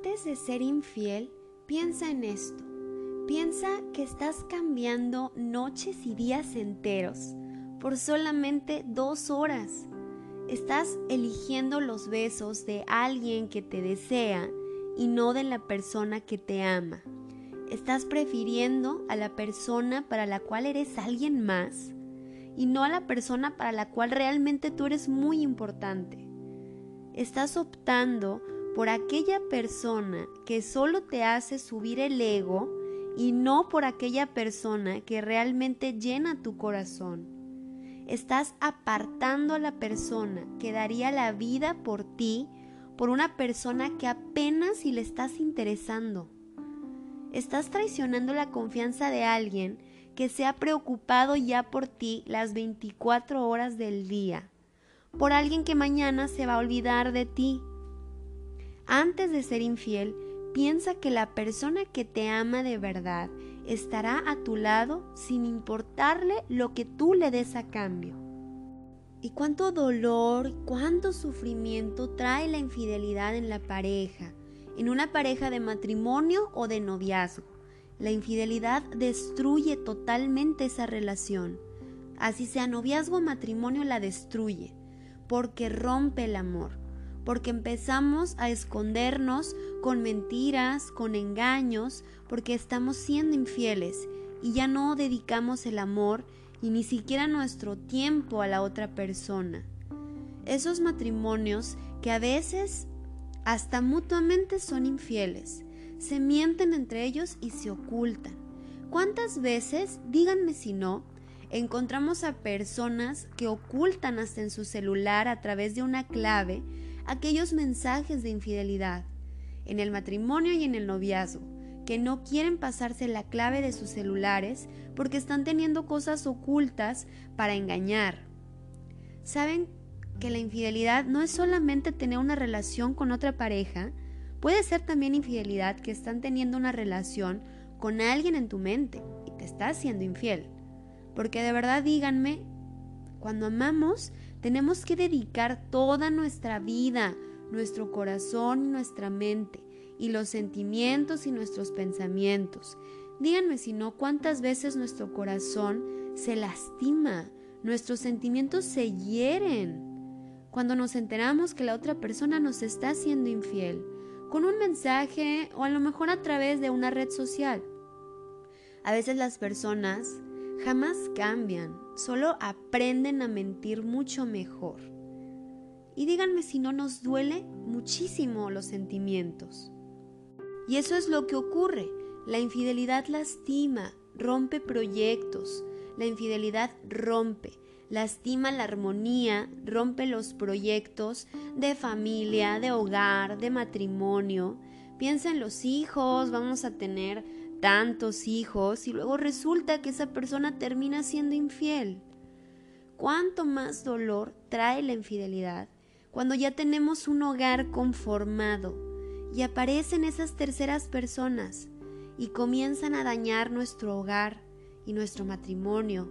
antes de ser infiel, piensa en esto. Piensa que estás cambiando noches y días enteros por solamente dos horas. Estás eligiendo los besos de alguien que te desea y no de la persona que te ama. Estás prefiriendo a la persona para la cual eres alguien más y no a la persona para la cual realmente tú eres muy importante. Estás optando por aquella persona que solo te hace subir el ego y no por aquella persona que realmente llena tu corazón. Estás apartando a la persona que daría la vida por ti por una persona que apenas si le estás interesando. Estás traicionando la confianza de alguien que se ha preocupado ya por ti las 24 horas del día, por alguien que mañana se va a olvidar de ti antes de ser infiel, piensa que la persona que te ama de verdad estará a tu lado sin importarle lo que tú le des a cambio. ¿Y cuánto dolor, cuánto sufrimiento trae la infidelidad en la pareja, en una pareja de matrimonio o de noviazgo? La infidelidad destruye totalmente esa relación. Así sea noviazgo o matrimonio la destruye, porque rompe el amor porque empezamos a escondernos con mentiras, con engaños, porque estamos siendo infieles y ya no dedicamos el amor y ni siquiera nuestro tiempo a la otra persona. Esos matrimonios que a veces hasta mutuamente son infieles, se mienten entre ellos y se ocultan. ¿Cuántas veces, díganme si no, encontramos a personas que ocultan hasta en su celular a través de una clave aquellos mensajes de infidelidad en el matrimonio y en el noviazgo, que no quieren pasarse la clave de sus celulares porque están teniendo cosas ocultas para engañar. ¿Saben que la infidelidad no es solamente tener una relación con otra pareja? Puede ser también infidelidad que están teniendo una relación con alguien en tu mente y te está haciendo infiel. Porque de verdad díganme, cuando amamos tenemos que dedicar toda nuestra vida, nuestro corazón y nuestra mente, y los sentimientos y nuestros pensamientos. Díganme si no cuántas veces nuestro corazón se lastima, nuestros sentimientos se hieren cuando nos enteramos que la otra persona nos está haciendo infiel, con un mensaje o a lo mejor a través de una red social. A veces las personas jamás cambian, solo aprenden a mentir mucho mejor. Y díganme si no nos duele muchísimo los sentimientos. Y eso es lo que ocurre. La infidelidad lastima, rompe proyectos. La infidelidad rompe, lastima la armonía, rompe los proyectos de familia, de hogar, de matrimonio. Piensa en los hijos, vamos a tener tantos hijos y luego resulta que esa persona termina siendo infiel. ¿Cuánto más dolor trae la infidelidad cuando ya tenemos un hogar conformado y aparecen esas terceras personas y comienzan a dañar nuestro hogar y nuestro matrimonio?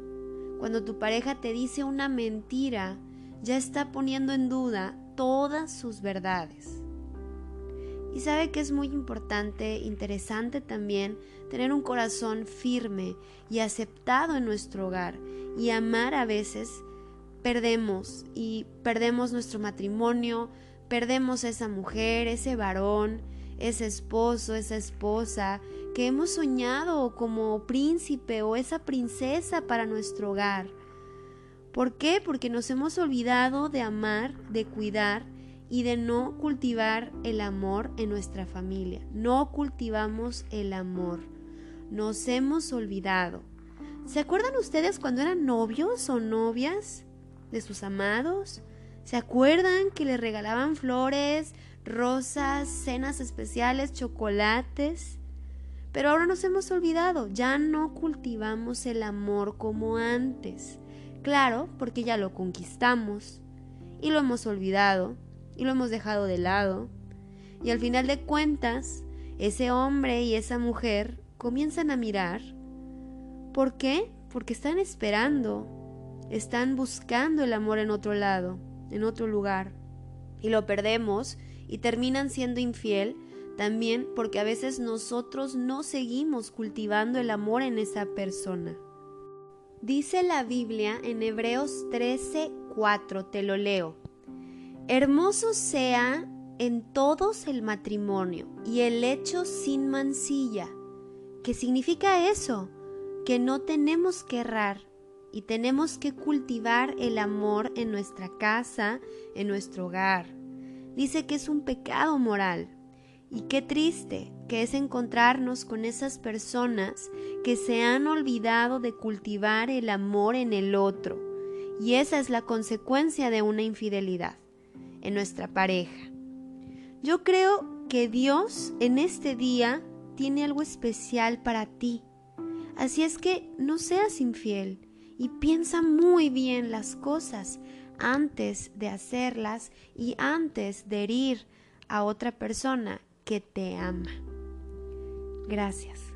Cuando tu pareja te dice una mentira, ya está poniendo en duda todas sus verdades. Y sabe que es muy importante, interesante también, tener un corazón firme y aceptado en nuestro hogar y amar a veces perdemos y perdemos nuestro matrimonio, perdemos a esa mujer, ese varón, ese esposo, esa esposa que hemos soñado como príncipe o esa princesa para nuestro hogar. ¿Por qué? Porque nos hemos olvidado de amar, de cuidar y de no cultivar el amor en nuestra familia. No cultivamos el amor. Nos hemos olvidado. ¿Se acuerdan ustedes cuando eran novios o novias de sus amados? ¿Se acuerdan que les regalaban flores, rosas, cenas especiales, chocolates? Pero ahora nos hemos olvidado, ya no cultivamos el amor como antes. Claro, porque ya lo conquistamos y lo hemos olvidado y lo hemos dejado de lado. Y al final de cuentas, ese hombre y esa mujer comienzan a mirar. ¿Por qué? Porque están esperando, están buscando el amor en otro lado, en otro lugar. Y lo perdemos y terminan siendo infiel también porque a veces nosotros no seguimos cultivando el amor en esa persona. Dice la Biblia en Hebreos 13, 4, te lo leo. Hermoso sea en todos el matrimonio y el hecho sin mancilla. ¿Qué significa eso? Que no tenemos que errar y tenemos que cultivar el amor en nuestra casa, en nuestro hogar. Dice que es un pecado moral, y qué triste que es encontrarnos con esas personas que se han olvidado de cultivar el amor en el otro. Y esa es la consecuencia de una infidelidad en nuestra pareja. Yo creo que Dios en este día tiene algo especial para ti. Así es que no seas infiel y piensa muy bien las cosas antes de hacerlas y antes de herir a otra persona que te ama. Gracias.